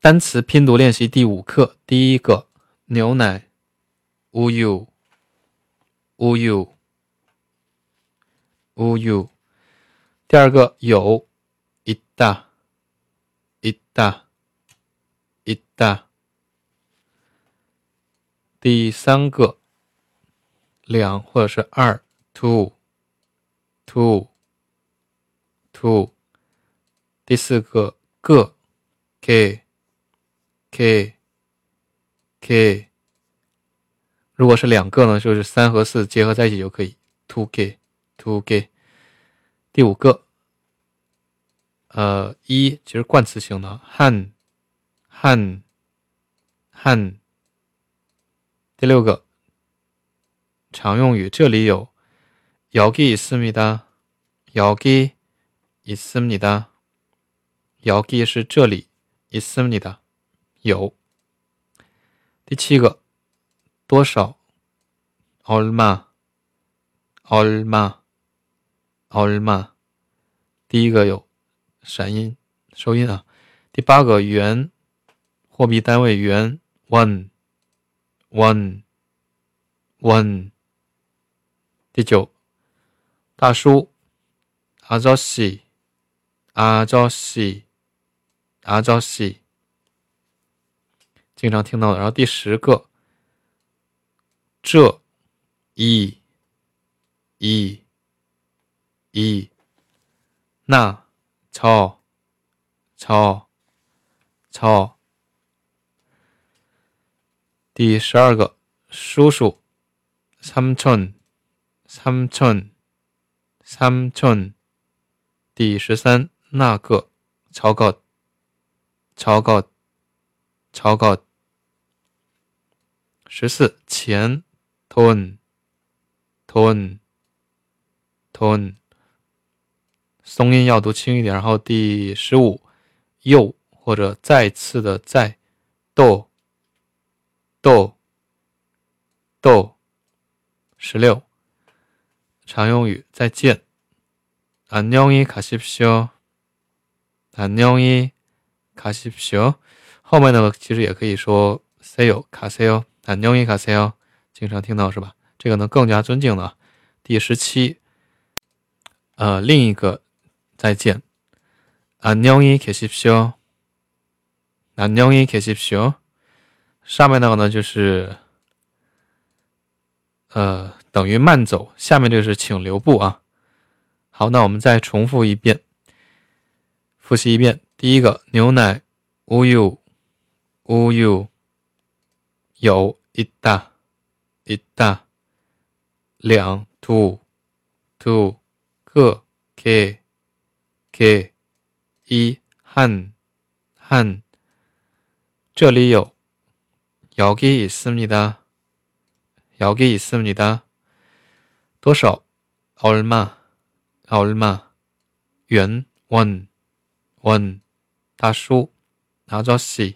单词拼读练习第五课，第一个牛奶，uyu，uyu，uyu。第二个有，ita，ita，ita。第三个两或者是二，two，two，two。第四个个，k。k k，如果是两个呢，就是三和四结合在一起就可以 two k two k。第五个，呃，一其实冠词性的汉汉汉。第六个常用语，这里有여기있습니다 여기있습니다 여기是这里있습니다 有。第七个多少？奥尔玛奥尔玛奥尔玛第一个有闪音收音啊。第八个元货币单位元 one one one 第九大叔阿扎西阿扎西阿扎西。经常听到的，然后第十个，这，一，一，一，那，超，超，超。第十二个，叔叔，삼 촌， 삼 촌， 삼 촌。 第十三，那个，超高，超高，超高。 十四钱，ton，ton，ton，松音要读轻一点。然后第十五，又或者再次的再，do，do，do。十六，常用语再见，안녕히가십시 오， 안녕히가십시 오。 后面呢，其实也可以说 say 요， 卡 say 요。 안녕히가세 요， 经常听到是吧？这个呢更加尊敬的。第十七，呃，另一个再见，안녕히계십시 오， 안녕히계십시 오。 上面那个呢就是，呃，等于慢走。下面这个是请留步啊。好，那我们再重复一遍，复习一遍。第一个，牛奶，우 유， 우 유。 有一大一大两 two two 个 k k 一汉汉这里有여기있습니다여기있습니다多少얼마얼마元 one one 大叔아저씨아저씨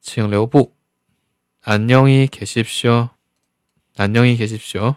请留步。안녕히계십시 오。 안녕히계십시 오。